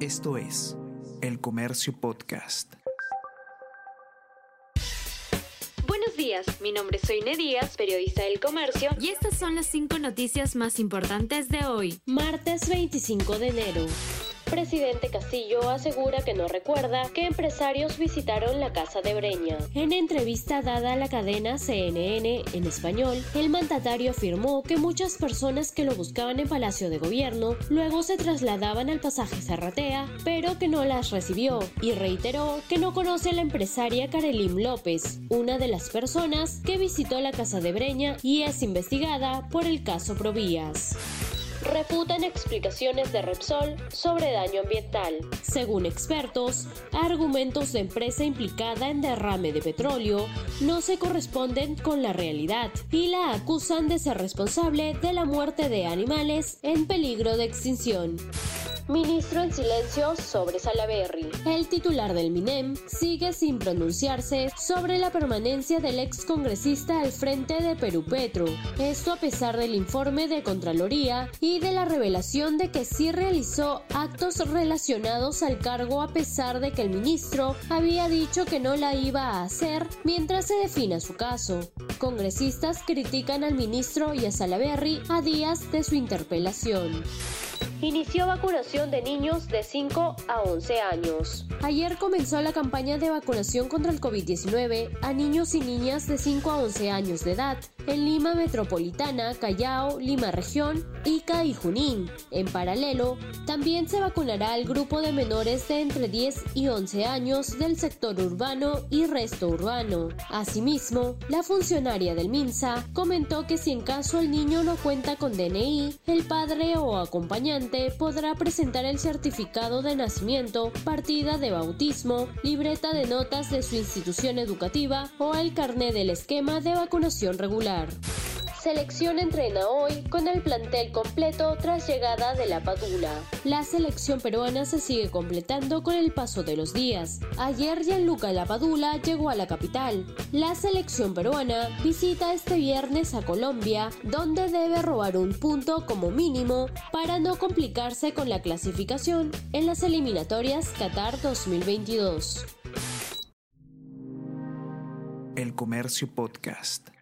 Esto es El Comercio Podcast. Buenos días, mi nombre es Soine Díaz, periodista del Comercio, y estas son las cinco noticias más importantes de hoy, martes 25 de enero. Presidente Castillo asegura que no recuerda que empresarios visitaron la casa de Breña. En entrevista dada a la cadena CNN en español, el mandatario afirmó que muchas personas que lo buscaban en Palacio de Gobierno luego se trasladaban al pasaje Zarratea, pero que no las recibió, y reiteró que no conoce a la empresaria Karelim López, una de las personas que visitó la casa de Breña y es investigada por el caso Provías refutan explicaciones de Repsol sobre daño ambiental. Según expertos, argumentos de empresa implicada en derrame de petróleo no se corresponden con la realidad y la acusan de ser responsable de la muerte de animales en peligro de extinción. Ministro en silencio sobre Salaberry. El titular del MINEM sigue sin pronunciarse sobre la permanencia del ex congresista al frente de Perú Petro. Esto a pesar del informe de Contraloría y de la revelación de que sí realizó actos relacionados al cargo a pesar de que el ministro había dicho que no la iba a hacer mientras se defina su caso. Congresistas critican al ministro y a Salaberry a días de su interpelación inició vacunación de niños de 5 a 11 años. Ayer comenzó la campaña de vacunación contra el COVID-19 a niños y niñas de 5 a 11 años de edad en Lima Metropolitana, Callao, Lima Región, Ica y Junín. En paralelo, también se vacunará al grupo de menores de entre 10 y 11 años del sector urbano y resto urbano. Asimismo, la funcionaria del MINSA comentó que si en caso el niño no cuenta con DNI, el padre o acompañante podrá presentar el certificado de nacimiento, partida de bautismo, libreta de notas de su institución educativa o el carné del esquema de vacunación regular. Selección entrena hoy con el plantel completo tras llegada de la Padula. La selección peruana se sigue completando con el paso de los días. Ayer Gianluca Lapadula llegó a la capital. La selección peruana visita este viernes a Colombia, donde debe robar un punto como mínimo para no complicarse con la clasificación en las eliminatorias Qatar 2022. El Comercio Podcast.